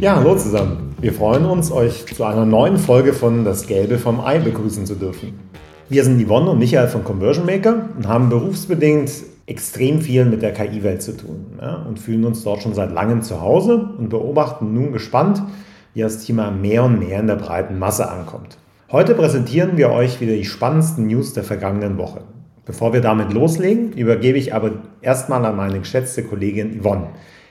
Ja, hallo zusammen. Wir freuen uns, euch zu einer neuen Folge von Das Gelbe vom Ei begrüßen zu dürfen. Wir sind Yvonne und Michael von Conversion Maker und haben berufsbedingt extrem viel mit der KI-Welt zu tun ja, und fühlen uns dort schon seit langem zu Hause und beobachten nun gespannt, wie das Thema mehr und mehr in der breiten Masse ankommt. Heute präsentieren wir euch wieder die spannendsten News der vergangenen Woche. Bevor wir damit loslegen, übergebe ich aber erstmal an meine geschätzte Kollegin Yvonne.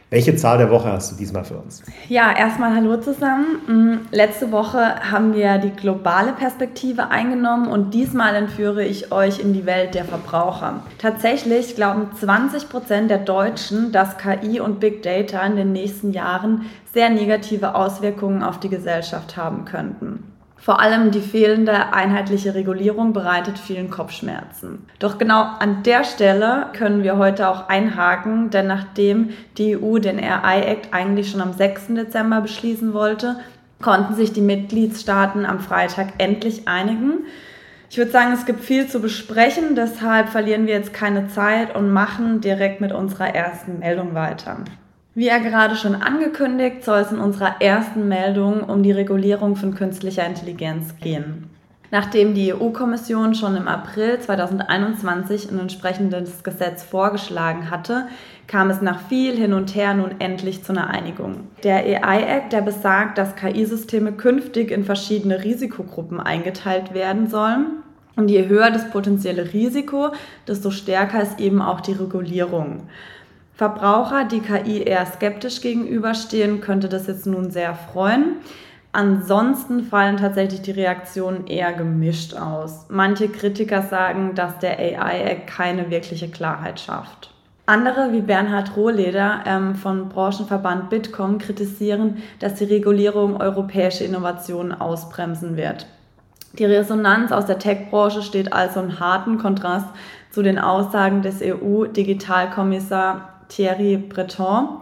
Welche Zahl der Woche hast du diesmal für uns? Ja, erstmal hallo zusammen. Mm, letzte Woche haben wir die globale Perspektive eingenommen und diesmal entführe ich euch in die Welt der Verbraucher. Tatsächlich glauben 20 Prozent der Deutschen, dass KI und Big Data in den nächsten Jahren sehr negative Auswirkungen auf die Gesellschaft haben könnten. Vor allem die fehlende einheitliche Regulierung bereitet vielen Kopfschmerzen. Doch genau an der Stelle können wir heute auch einhaken, denn nachdem die EU den AI Act eigentlich schon am 6. Dezember beschließen wollte, konnten sich die Mitgliedstaaten am Freitag endlich einigen. Ich würde sagen, es gibt viel zu besprechen, deshalb verlieren wir jetzt keine Zeit und machen direkt mit unserer ersten Meldung weiter. Wie ja gerade schon angekündigt, soll es in unserer ersten Meldung um die Regulierung von künstlicher Intelligenz gehen. Nachdem die EU-Kommission schon im April 2021 ein entsprechendes Gesetz vorgeschlagen hatte, kam es nach viel hin und her nun endlich zu einer Einigung. Der AI-Act, der besagt, dass KI-Systeme künftig in verschiedene Risikogruppen eingeteilt werden sollen. Und je höher das potenzielle Risiko, desto stärker ist eben auch die Regulierung. Verbraucher, die KI eher skeptisch gegenüberstehen, könnte das jetzt nun sehr freuen. Ansonsten fallen tatsächlich die Reaktionen eher gemischt aus. Manche Kritiker sagen, dass der AI-Act keine wirkliche Klarheit schafft. Andere wie Bernhard Rohleder ähm, von Branchenverband Bitkom kritisieren, dass die Regulierung europäische Innovationen ausbremsen wird. Die Resonanz aus der Tech-Branche steht also in harten Kontrast zu den Aussagen des EU-Digitalkommissars Thierry Breton.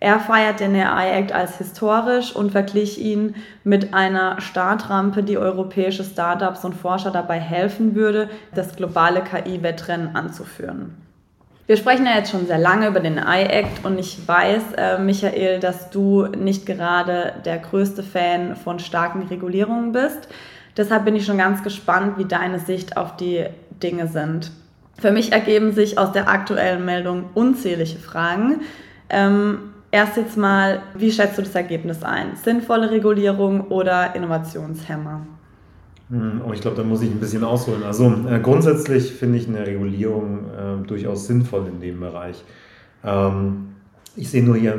Er feiert den AI Act als historisch und verglich ihn mit einer Startrampe, die europäische Startups und Forscher dabei helfen würde, das globale KI-Wettrennen anzuführen. Wir sprechen ja jetzt schon sehr lange über den AI Act und ich weiß, äh, Michael, dass du nicht gerade der größte Fan von starken Regulierungen bist. Deshalb bin ich schon ganz gespannt, wie deine Sicht auf die Dinge sind. Für mich ergeben sich aus der aktuellen Meldung unzählige Fragen. Ähm, erst jetzt mal, wie schätzt du das Ergebnis ein? Sinnvolle Regulierung oder Innovationshemmer? Hm, oh, ich glaube, da muss ich ein bisschen ausholen. Also äh, grundsätzlich finde ich eine Regulierung äh, durchaus sinnvoll in dem Bereich. Ähm, ich sehe nur hier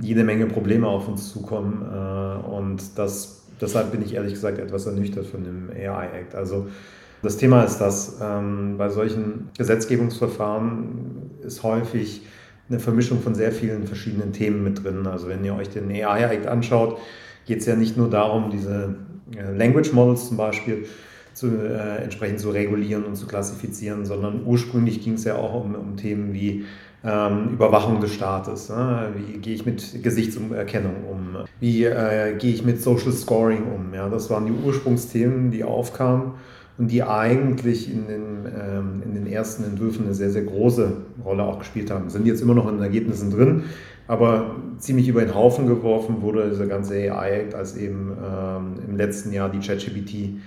jede Menge Probleme auf uns zukommen äh, und das, deshalb bin ich ehrlich gesagt etwas ernüchtert von dem AI Act. Also das Thema ist, dass ähm, bei solchen Gesetzgebungsverfahren ist häufig eine Vermischung von sehr vielen verschiedenen Themen mit drin. Also wenn ihr euch den AI-Act anschaut, geht es ja nicht nur darum, diese äh, Language Models zum Beispiel zu, äh, entsprechend zu regulieren und zu klassifizieren, sondern ursprünglich ging es ja auch um, um Themen wie ähm, Überwachung des Staates. Ne? Wie gehe ich mit Gesichtserkennung um? Wie äh, gehe ich mit Social Scoring um? Ja, das waren die Ursprungsthemen, die aufkamen und die eigentlich in den, ähm, in den ersten Entwürfen eine sehr, sehr große Rolle auch gespielt haben. Sind jetzt immer noch in den Ergebnissen drin, aber ziemlich über den Haufen geworfen wurde dieser ganze AI-Act, als eben ähm, im letzten Jahr die ChatGPT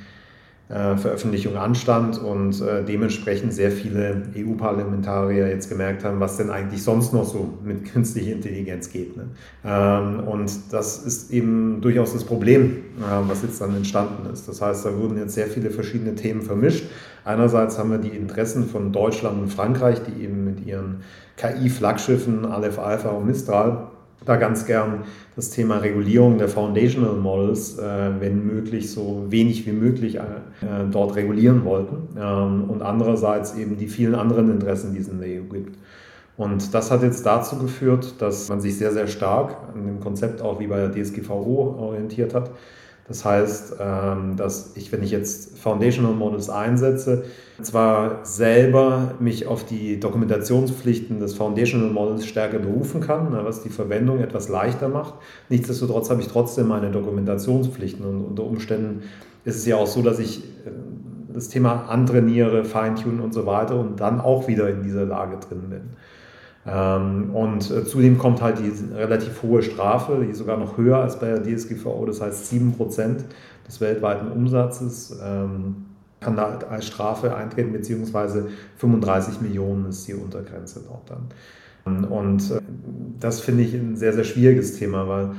Veröffentlichung anstand und äh, dementsprechend sehr viele EU-Parlamentarier jetzt gemerkt haben, was denn eigentlich sonst noch so mit künstlicher Intelligenz geht. Ne? Ähm, und das ist eben durchaus das Problem, äh, was jetzt dann entstanden ist. Das heißt, da wurden jetzt sehr viele verschiedene Themen vermischt. Einerseits haben wir die Interessen von Deutschland und Frankreich, die eben mit ihren KI-Flaggschiffen Aleph Alpha und Mistral da ganz gern das Thema Regulierung der Foundational Models, äh, wenn möglich, so wenig wie möglich äh, dort regulieren wollten. Ähm, und andererseits eben die vielen anderen Interessen, die es in der EU gibt. Und das hat jetzt dazu geführt, dass man sich sehr, sehr stark an dem Konzept auch wie bei der DSGVO orientiert hat. Das heißt, ähm, dass ich, wenn ich jetzt Foundational Models einsetze, zwar selber mich auf die Dokumentationspflichten des Foundational Models stärker berufen kann, ne, was die Verwendung etwas leichter macht. Nichtsdestotrotz habe ich trotzdem meine Dokumentationspflichten und unter Umständen ist es ja auch so, dass ich äh, das Thema antrainiere, feintunen und so weiter und dann auch wieder in dieser Lage drin bin. Ähm, und äh, zudem kommt halt die relativ hohe Strafe, die ist sogar noch höher als bei der DSGVO, das heißt 7% des weltweiten Umsatzes ähm, kann da als Strafe eintreten, beziehungsweise 35 Millionen ist die Untergrenze dort dann. Und äh, das finde ich ein sehr, sehr schwieriges Thema, weil,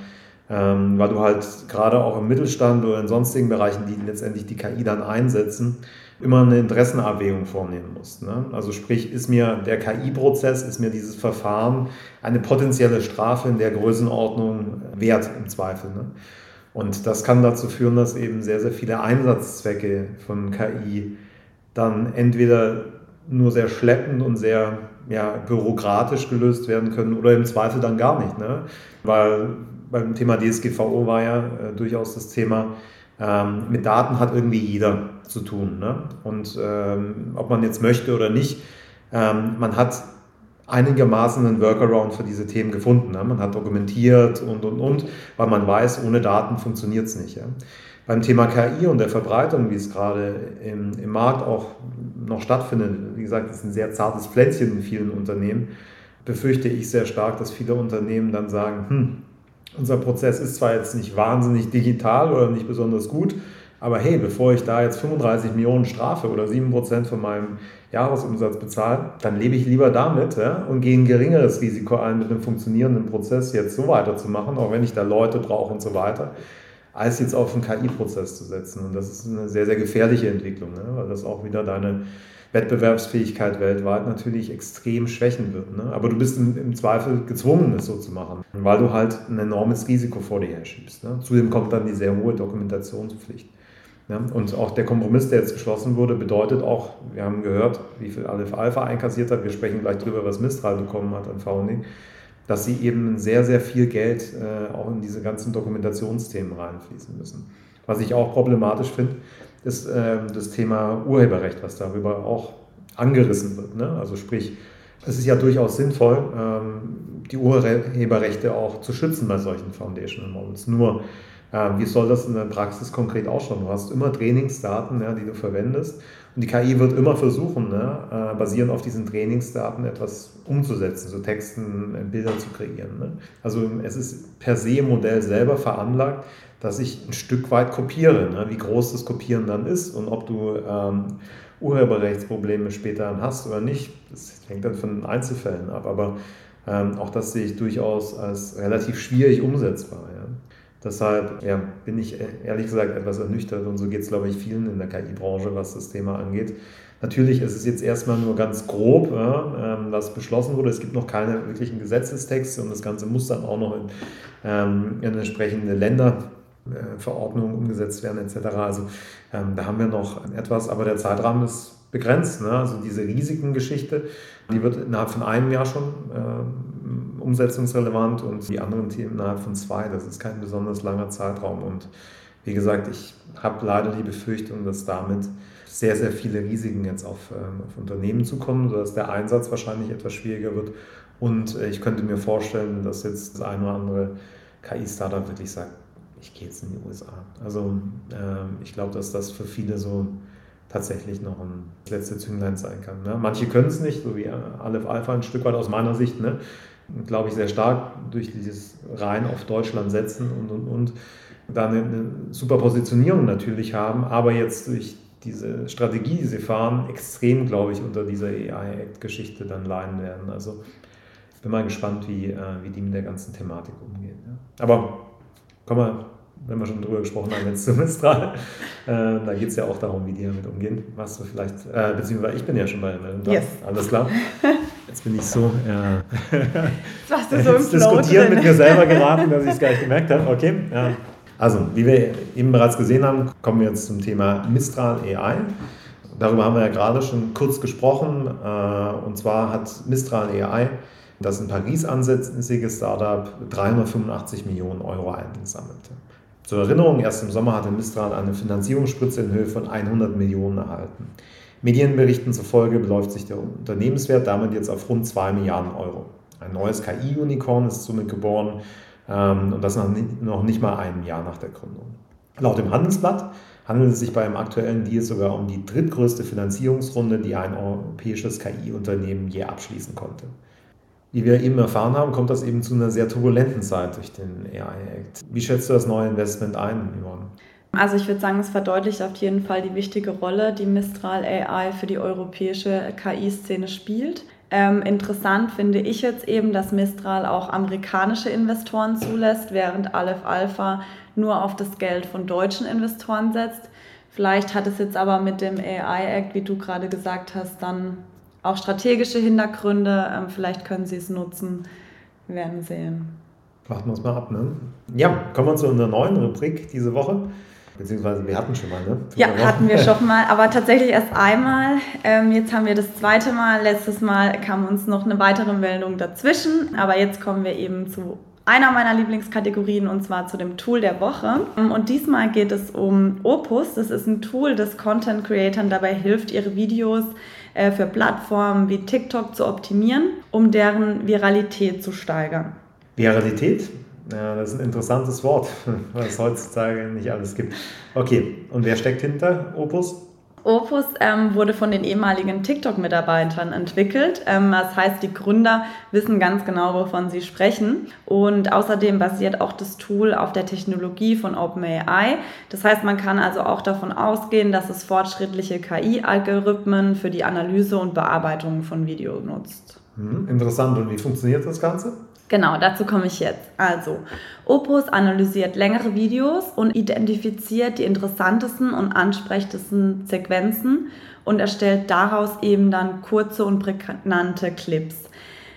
ähm, weil du halt gerade auch im Mittelstand oder in sonstigen Bereichen, die letztendlich die KI dann einsetzen, immer eine Interessenabwägung vornehmen musst. Ne? Also sprich, ist mir der KI-Prozess, ist mir dieses Verfahren eine potenzielle Strafe in der Größenordnung wert im Zweifel. Ne? Und das kann dazu führen, dass eben sehr, sehr viele Einsatzzwecke von KI dann entweder nur sehr schleppend und sehr ja, bürokratisch gelöst werden können oder im Zweifel dann gar nicht. Ne? Weil beim Thema DSGVO war ja äh, durchaus das Thema, ähm, mit Daten hat irgendwie jeder zu tun. Ne? Und ähm, ob man jetzt möchte oder nicht, ähm, man hat einigermaßen einen Workaround für diese Themen gefunden. Ne? Man hat dokumentiert und, und, und, weil man weiß, ohne Daten funktioniert es nicht. Ja? Beim Thema KI und der Verbreitung, wie es gerade im, im Markt auch noch stattfindet, wie gesagt, ist ein sehr zartes Pflänzchen in vielen Unternehmen, befürchte ich sehr stark, dass viele Unternehmen dann sagen, hm, unser Prozess ist zwar jetzt nicht wahnsinnig digital oder nicht besonders gut, aber hey, bevor ich da jetzt 35 Millionen Strafe oder 7% von meinem Jahresumsatz bezahle, dann lebe ich lieber damit ja, und gehe ein geringeres Risiko ein, mit einem funktionierenden Prozess jetzt so weiterzumachen, auch wenn ich da Leute brauche und so weiter, als jetzt auf einen KI-Prozess zu setzen. Und das ist eine sehr, sehr gefährliche Entwicklung, ne, weil das auch wieder deine Wettbewerbsfähigkeit weltweit natürlich extrem schwächen wird. Ne? Aber du bist im, im, Zweifel gezwungen, es so zu machen, weil du halt ein enormes Risiko vor dir herschiebst. Ne? Zudem kommt dann die sehr hohe Dokumentationspflicht. Ja, und auch der Kompromiss, der jetzt geschlossen wurde, bedeutet auch, wir haben gehört, wie viel Aleph Alpha einkassiert hat, wir sprechen gleich darüber, was Mistral bekommen hat an Founding, dass sie eben sehr, sehr viel Geld äh, auch in diese ganzen Dokumentationsthemen reinfließen müssen. Was ich auch problematisch finde, ist äh, das Thema Urheberrecht, was darüber auch angerissen wird. Ne? Also sprich, es ist ja durchaus sinnvoll, ähm, die Urheberrechte auch zu schützen bei solchen Foundational Models. Nur wie soll das in der Praxis konkret ausschauen? Du hast immer Trainingsdaten, die du verwendest. Und die KI wird immer versuchen, ne, äh, basierend auf diesen Trainingsdaten etwas umzusetzen, so Texten, äh, Bilder zu kreieren. Ne? Also es ist per se im Modell selber veranlagt, dass ich ein Stück weit kopiere. Ne? Wie groß das Kopieren dann ist und ob du ähm, Urheberrechtsprobleme später dann hast oder nicht, das hängt dann von den Einzelfällen ab. Aber ähm, auch das sehe ich durchaus als relativ schwierig umsetzbar. Ja? Deshalb ja, bin ich ehrlich gesagt etwas ernüchtert und so geht es, glaube ich, vielen in der KI-Branche, was das Thema angeht. Natürlich ist es jetzt erstmal nur ganz grob, ja, ähm, was beschlossen wurde. Es gibt noch keine wirklichen Gesetzestexte und das Ganze muss dann auch noch in, ähm, in entsprechende Länderverordnungen umgesetzt werden etc. Also ähm, da haben wir noch etwas, aber der Zeitrahmen ist begrenzt. Ne? Also diese Risikengeschichte, die wird innerhalb von einem Jahr schon äh, umsetzungsrelevant und die anderen Themen innerhalb von zwei. Das ist kein besonders langer Zeitraum. Und wie gesagt, ich habe leider die Befürchtung, dass damit sehr, sehr viele Risiken jetzt auf, ähm, auf Unternehmen zukommen, sodass der Einsatz wahrscheinlich etwas schwieriger wird. Und äh, ich könnte mir vorstellen, dass jetzt das eine oder andere KI-Startup wirklich sagt, ich gehe jetzt in die USA. Also äh, ich glaube, dass das für viele so tatsächlich noch ein letzte Zünglein sein kann. Ne? Manche können es nicht, so wie Aleph Alpha ein Stück weit aus meiner Sicht, ne? glaube ich, sehr stark durch dieses rein auf Deutschland setzen und, und, und da eine, eine super Positionierung natürlich haben, aber jetzt durch diese Strategie, die sie fahren, extrem, glaube ich, unter dieser AI-Act-Geschichte dann leiden werden. Also ich bin mal gespannt, wie, äh, wie die mit der ganzen Thematik umgehen. Ja. Aber kommen wir wenn wir schon drüber gesprochen haben, jetzt zu Mistral. Äh, da geht es ja auch darum, wie die damit umgehen. Was du vielleicht, äh, beziehungsweise ich bin ja schon bei der Meldung Yes. Alles klar. Jetzt bin ich so, ja. Was du so im diskutieren drin. mit mir selber geraten, dass ich es gar nicht gemerkt habe. Okay. Ja. Also, wie wir eben bereits gesehen haben, kommen wir jetzt zum Thema Mistral AI. Darüber haben wir ja gerade schon kurz gesprochen. Äh, und zwar hat Mistral AI, das in Paris ansässiges Startup, 385 Millionen Euro eingesammelt. Zur Erinnerung, erst im Sommer hatte Mistral eine Finanzierungsspritze in Höhe von 100 Millionen erhalten. Medienberichten zufolge beläuft sich der Unternehmenswert damit jetzt auf rund 2 Milliarden Euro. Ein neues KI-Unicorn ist somit geboren ähm, und das noch nicht, noch nicht mal ein Jahr nach der Gründung. Laut dem Handelsblatt handelt es sich bei einem aktuellen Deal sogar um die drittgrößte Finanzierungsrunde, die ein europäisches KI-Unternehmen je abschließen konnte. Wie wir eben erfahren haben, kommt das eben zu einer sehr turbulenten Zeit durch den AI-Act. Wie schätzt du das neue Investment ein, Yvonne? Also ich würde sagen, es verdeutlicht auf jeden Fall die wichtige Rolle, die Mistral AI für die europäische KI-Szene spielt. Ähm, interessant finde ich jetzt eben, dass Mistral auch amerikanische Investoren zulässt, während Aleph Alpha nur auf das Geld von deutschen Investoren setzt. Vielleicht hat es jetzt aber mit dem AI-Act, wie du gerade gesagt hast, dann auch strategische Hintergründe. Ähm, vielleicht können sie es nutzen. Wir werden sehen. Warten wir uns mal ab, ne? Ja, kommen wir zu unserer neuen Rubrik diese Woche. Beziehungsweise wir hatten schon mal, ne? Für ja, hatten wir schon mal, aber tatsächlich erst einmal. Ähm, jetzt haben wir das zweite Mal. Letztes Mal kam uns noch eine weitere Meldung dazwischen. Aber jetzt kommen wir eben zu einer meiner Lieblingskategorien und zwar zu dem Tool der Woche. Und diesmal geht es um Opus. Das ist ein Tool, das Content Creatern dabei hilft, ihre Videos äh, für Plattformen wie TikTok zu optimieren, um deren Viralität zu steigern. Viralität? Ja, das ist ein interessantes Wort, was es heutzutage nicht alles gibt. Okay, und wer steckt hinter Opus? Opus ähm, wurde von den ehemaligen TikTok-Mitarbeitern entwickelt. Ähm, das heißt, die Gründer wissen ganz genau, wovon sie sprechen. Und außerdem basiert auch das Tool auf der Technologie von OpenAI. Das heißt, man kann also auch davon ausgehen, dass es fortschrittliche KI-Algorithmen für die Analyse und Bearbeitung von Video nutzt. Hm, interessant. Und wie funktioniert das Ganze? Genau, dazu komme ich jetzt. Also, Opus analysiert längere Videos und identifiziert die interessantesten und ansprechendsten Sequenzen und erstellt daraus eben dann kurze und prägnante Clips.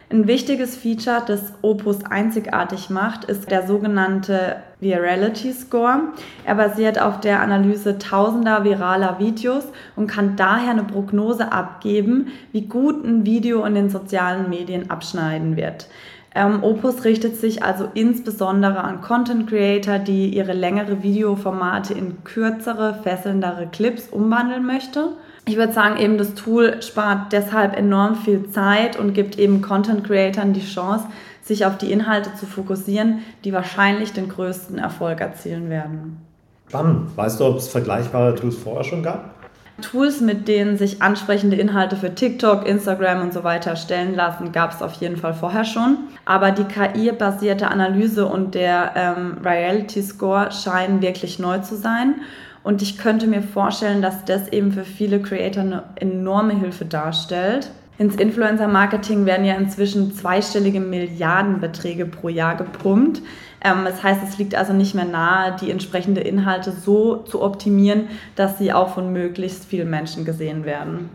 Ein wichtiges Feature, das Opus einzigartig macht, ist der sogenannte Virality Score. Er basiert auf der Analyse tausender viraler Videos und kann daher eine Prognose abgeben, wie gut ein Video in den sozialen Medien abschneiden wird. Ähm, Opus richtet sich also insbesondere an Content Creator, die ihre längere Videoformate in kürzere, fesselndere Clips umwandeln möchte. Ich würde sagen, eben das Tool spart deshalb enorm viel Zeit und gibt eben Content Creatern die Chance, sich auf die Inhalte zu fokussieren, die wahrscheinlich den größten Erfolg erzielen werden. Spannend. Weißt du, ob es vergleichbare Tools vorher schon gab? Tools, mit denen sich ansprechende Inhalte für TikTok, Instagram und so weiter stellen lassen, gab es auf jeden Fall vorher schon. Aber die KI-basierte Analyse und der ähm, Reality Score scheinen wirklich neu zu sein. Und ich könnte mir vorstellen, dass das eben für viele Creator eine enorme Hilfe darstellt. Ins Influencer-Marketing werden ja inzwischen zweistellige Milliardenbeträge pro Jahr gepumpt. Ähm, das heißt, es liegt also nicht mehr nahe, die entsprechenden Inhalte so zu optimieren, dass sie auch von möglichst vielen Menschen gesehen werden.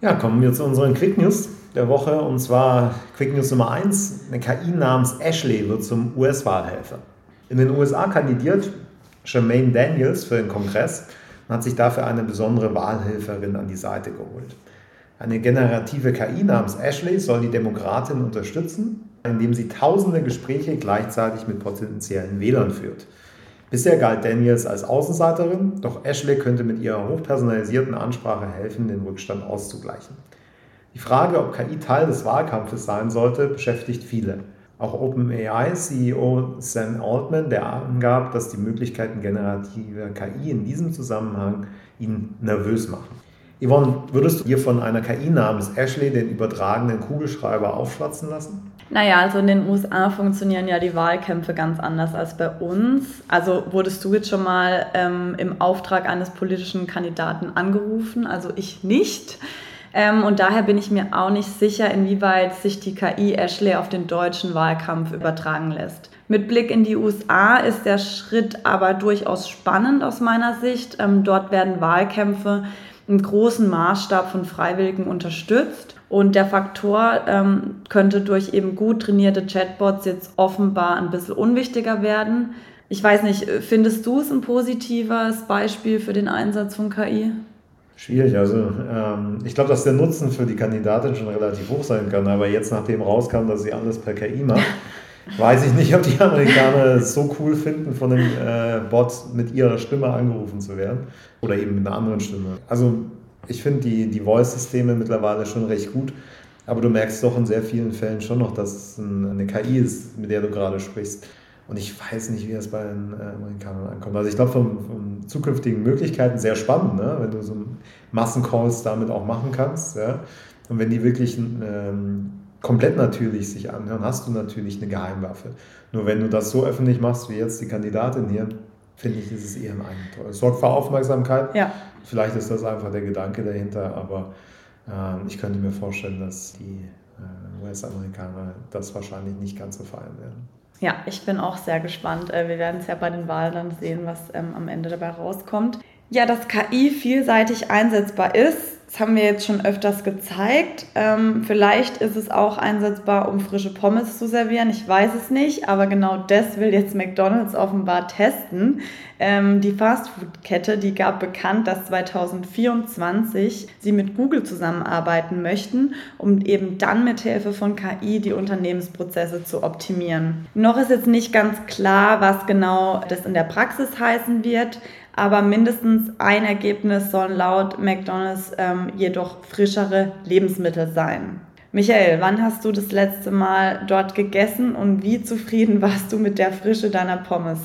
Ja, kommen wir zu unseren Quick News der Woche. Und zwar Quick News Nummer 1. Eine KI namens Ashley wird zum US-Wahlhelfer. In den USA kandidiert Jermaine Daniels für den Kongress und hat sich dafür eine besondere Wahlhelferin an die Seite geholt. Eine generative KI namens Ashley soll die Demokratin unterstützen, indem sie tausende Gespräche gleichzeitig mit potenziellen Wählern führt. Bisher galt Daniels als Außenseiterin, doch Ashley könnte mit ihrer hochpersonalisierten Ansprache helfen, den Rückstand auszugleichen. Die Frage, ob KI Teil des Wahlkampfes sein sollte, beschäftigt viele. Auch OpenAI-CEO Sam Altman, der angab, dass die Möglichkeiten generativer KI in diesem Zusammenhang ihn nervös machen. Yvonne, würdest du dir von einer KI namens Ashley den übertragenen Kugelschreiber aufschwatzen lassen? Naja, also in den USA funktionieren ja die Wahlkämpfe ganz anders als bei uns. Also wurdest du jetzt schon mal ähm, im Auftrag eines politischen Kandidaten angerufen? Also ich nicht. Ähm, und daher bin ich mir auch nicht sicher, inwieweit sich die KI Ashley auf den deutschen Wahlkampf übertragen lässt. Mit Blick in die USA ist der Schritt aber durchaus spannend aus meiner Sicht. Ähm, dort werden Wahlkämpfe im großen Maßstab von Freiwilligen unterstützt. Und der Faktor ähm, könnte durch eben gut trainierte Chatbots jetzt offenbar ein bisschen unwichtiger werden. Ich weiß nicht, findest du es ein positives Beispiel für den Einsatz von KI? Schwierig, also ähm, ich glaube, dass der Nutzen für die Kandidatin schon relativ hoch sein kann, aber jetzt nachdem rauskam, dass sie alles per KI macht, weiß ich nicht, ob die Amerikaner es so cool finden, von dem äh, Bot mit ihrer Stimme angerufen zu werden oder eben mit einer anderen Stimme. Also ich finde die, die Voice-Systeme mittlerweile schon recht gut, aber du merkst doch in sehr vielen Fällen schon noch, dass es eine KI ist, mit der du gerade sprichst. Und ich weiß nicht, wie das bei den äh, Amerikanern ankommt. Also ich glaube, von, von, zukünftigen Möglichkeiten sehr spannend, ne? wenn du so Massencalls damit auch machen kannst. Ja? Und wenn die wirklich ähm, komplett natürlich sich anhören, hast du natürlich eine Geheimwaffe. Nur wenn du das so öffentlich machst, wie jetzt die Kandidatin hier, finde ich, ist es eher ein Eigentor. Es sorgt für Aufmerksamkeit. Ja. Vielleicht ist das einfach der Gedanke dahinter, aber äh, ich könnte mir vorstellen, dass die äh, US-Amerikaner das wahrscheinlich nicht ganz so feiern werden. Ja, ich bin auch sehr gespannt. Äh, wir werden es ja bei den Wahlen dann sehen, was ähm, am Ende dabei rauskommt. Ja, dass KI vielseitig einsetzbar ist, das haben wir jetzt schon öfters gezeigt. Ähm, vielleicht ist es auch einsetzbar, um frische Pommes zu servieren. Ich weiß es nicht, aber genau das will jetzt McDonald's offenbar testen. Ähm, die Fastfood-Kette, die gab bekannt, dass 2024 sie mit Google zusammenarbeiten möchten, um eben dann mit Hilfe von KI die Unternehmensprozesse zu optimieren. Noch ist jetzt nicht ganz klar, was genau das in der Praxis heißen wird aber mindestens ein Ergebnis sollen laut McDonald's ähm, jedoch frischere Lebensmittel sein. Michael, wann hast du das letzte Mal dort gegessen und wie zufrieden warst du mit der Frische deiner Pommes?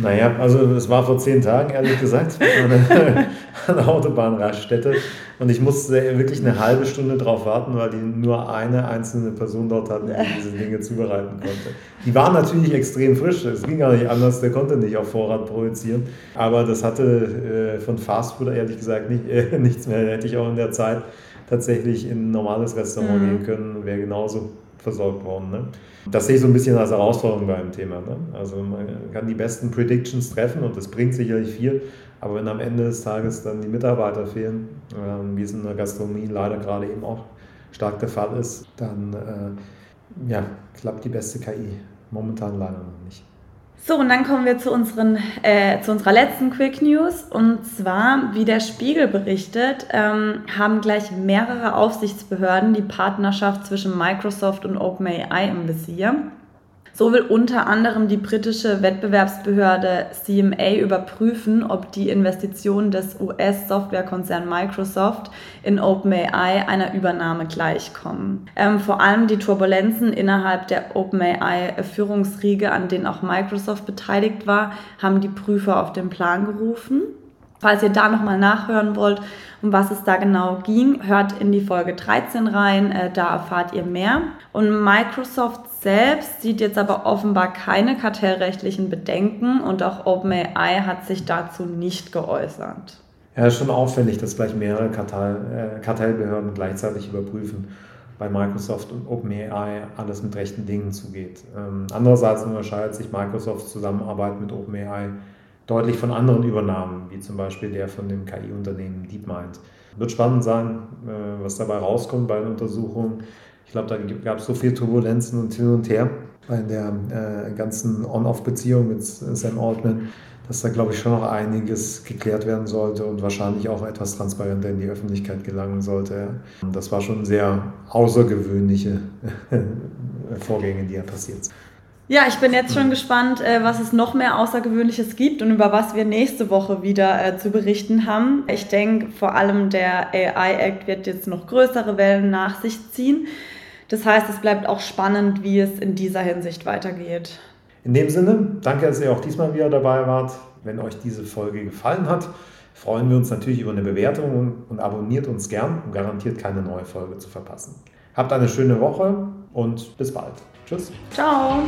Naja, also es war vor zehn Tagen, ehrlich gesagt, an der Autobahnraststätte. Und ich musste wirklich eine halbe Stunde drauf warten, weil die nur eine einzelne Person dort hatten, die diese Dinge zubereiten konnte. Die waren natürlich extrem frisch, es ging gar nicht anders, der konnte nicht auf Vorrat projizieren. Aber das hatte äh, von Fastfood ehrlich gesagt nicht, äh, nichts mehr. Da hätte ich auch in der Zeit tatsächlich in ein normales Restaurant mhm. gehen können und wäre genauso versorgt worden. Ne? Das sehe ich so ein bisschen als Herausforderung beim Thema. Ne? Also man kann die besten Predictions treffen und das bringt sicherlich viel, aber wenn am Ende des Tages dann die Mitarbeiter fehlen, äh, wie es in der Gastronomie leider gerade eben auch stark der Fall ist, dann äh, ja, klappt die beste KI momentan leider noch nicht. So, und dann kommen wir zu, unseren, äh, zu unserer letzten Quick News. Und zwar, wie der Spiegel berichtet, ähm, haben gleich mehrere Aufsichtsbehörden die Partnerschaft zwischen Microsoft und OpenAI im Visier. So will unter anderem die britische Wettbewerbsbehörde CMA überprüfen, ob die Investitionen des US-Softwarekonzerns Microsoft in OpenAI einer Übernahme gleichkommen. Ähm, vor allem die Turbulenzen innerhalb der OpenAI-Führungsriege, an denen auch Microsoft beteiligt war, haben die Prüfer auf den Plan gerufen. Falls ihr da nochmal nachhören wollt, um was es da genau ging, hört in die Folge 13 rein, äh, da erfahrt ihr mehr. Und Microsoft selbst sieht jetzt aber offenbar keine kartellrechtlichen Bedenken und auch OpenAI hat sich dazu nicht geäußert. Ja, ist schon auffällig, dass gleich mehrere Kartell, äh, Kartellbehörden gleichzeitig überprüfen, bei Microsoft und OpenAI alles mit rechten Dingen zugeht. Ähm, andererseits unterscheidet sich Microsofts Zusammenarbeit mit OpenAI deutlich von anderen Übernahmen, wie zum Beispiel der von dem KI-Unternehmen DeepMind. Wird spannend sein, äh, was dabei rauskommt bei den Untersuchungen. Ich glaube, da gab es so viel Turbulenzen und hin und her bei der äh, ganzen On-Off-Beziehung mit Sam Altman, dass da, glaube ich, schon noch einiges geklärt werden sollte und wahrscheinlich auch etwas transparenter in die Öffentlichkeit gelangen sollte. Das war schon sehr außergewöhnliche Vorgänge, die ja passiert sind. Ja, ich bin jetzt schon gespannt, äh, was es noch mehr Außergewöhnliches gibt und über was wir nächste Woche wieder äh, zu berichten haben. Ich denke, vor allem der AI-Act wird jetzt noch größere Wellen nach sich ziehen. Das heißt, es bleibt auch spannend, wie es in dieser Hinsicht weitergeht. In dem Sinne, danke, dass ihr auch diesmal wieder dabei wart. Wenn euch diese Folge gefallen hat, freuen wir uns natürlich über eine Bewertung und abonniert uns gern, um garantiert keine neue Folge zu verpassen. Habt eine schöne Woche und bis bald. Tschüss. Ciao.